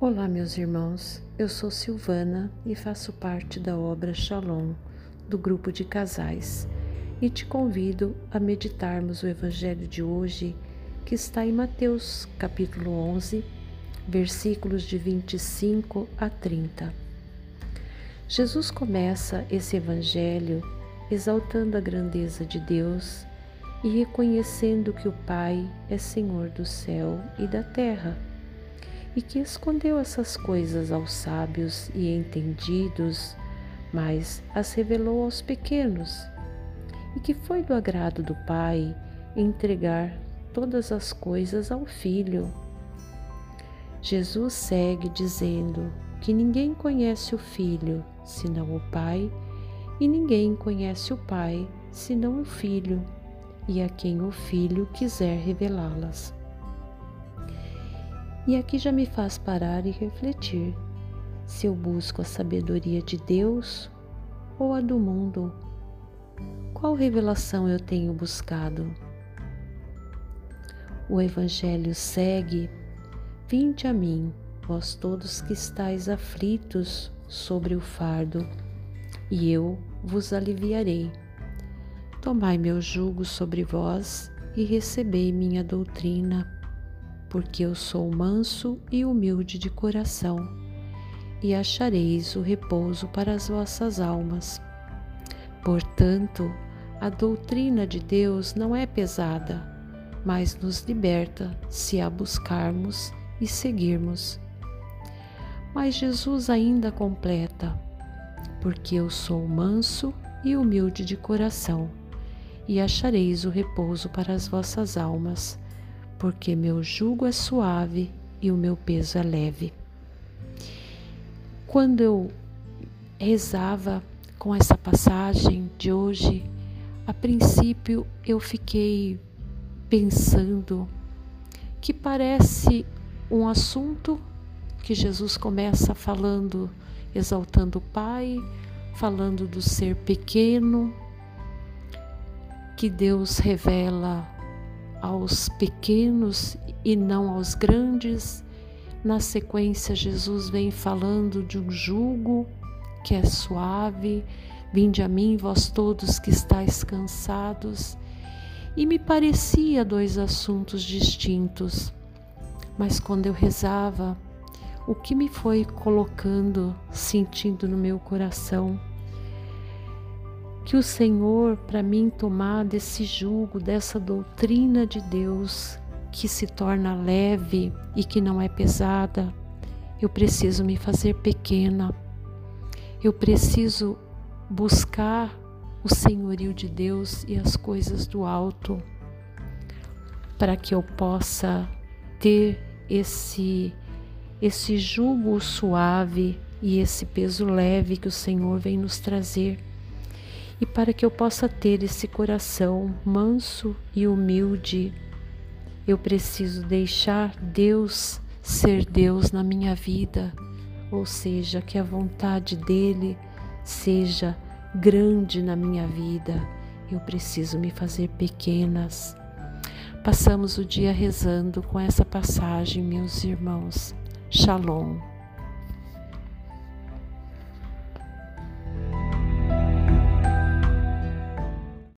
Olá, meus irmãos. Eu sou Silvana e faço parte da obra Shalom, do grupo de casais, e te convido a meditarmos o evangelho de hoje, que está em Mateus, capítulo 11, versículos de 25 a 30. Jesus começa esse evangelho exaltando a grandeza de Deus e reconhecendo que o Pai é Senhor do céu e da terra e que escondeu essas coisas aos sábios e entendidos, mas as revelou aos pequenos, e que foi do agrado do Pai entregar todas as coisas ao Filho. Jesus segue dizendo que ninguém conhece o Filho senão o Pai, e ninguém conhece o Pai senão o Filho, e a quem o Filho quiser revelá-las. E aqui já me faz parar e refletir se eu busco a sabedoria de Deus ou a do mundo. Qual revelação eu tenho buscado? O Evangelho segue: Vinde a mim, vós todos que estáis aflitos sobre o fardo, e eu vos aliviarei. Tomai meu jugo sobre vós e recebei minha doutrina porque eu sou manso e humilde de coração, e achareis o repouso para as vossas almas. Portanto, a doutrina de Deus não é pesada, mas nos liberta se a buscarmos e seguirmos. Mas Jesus ainda completa: porque eu sou manso e humilde de coração, e achareis o repouso para as vossas almas porque meu jugo é suave e o meu peso é leve. Quando eu rezava com essa passagem de hoje, a princípio eu fiquei pensando que parece um assunto que Jesus começa falando, exaltando o Pai, falando do ser pequeno, que Deus revela aos pequenos e não aos grandes. Na sequência, Jesus vem falando de um jugo que é suave. Vinde a mim, vós todos que estáis cansados. E me parecia dois assuntos distintos, mas quando eu rezava, o que me foi colocando, sentindo no meu coração, que o Senhor, para mim, tomar desse jugo, dessa doutrina de Deus que se torna leve e que não é pesada, eu preciso me fazer pequena. Eu preciso buscar o senhorio de Deus e as coisas do alto para que eu possa ter esse esse jugo suave e esse peso leve que o Senhor vem nos trazer e para que eu possa ter esse coração manso e humilde, eu preciso deixar Deus ser Deus na minha vida, ou seja, que a vontade dele seja grande na minha vida. Eu preciso me fazer pequenas. Passamos o dia rezando com essa passagem, meus irmãos. Shalom.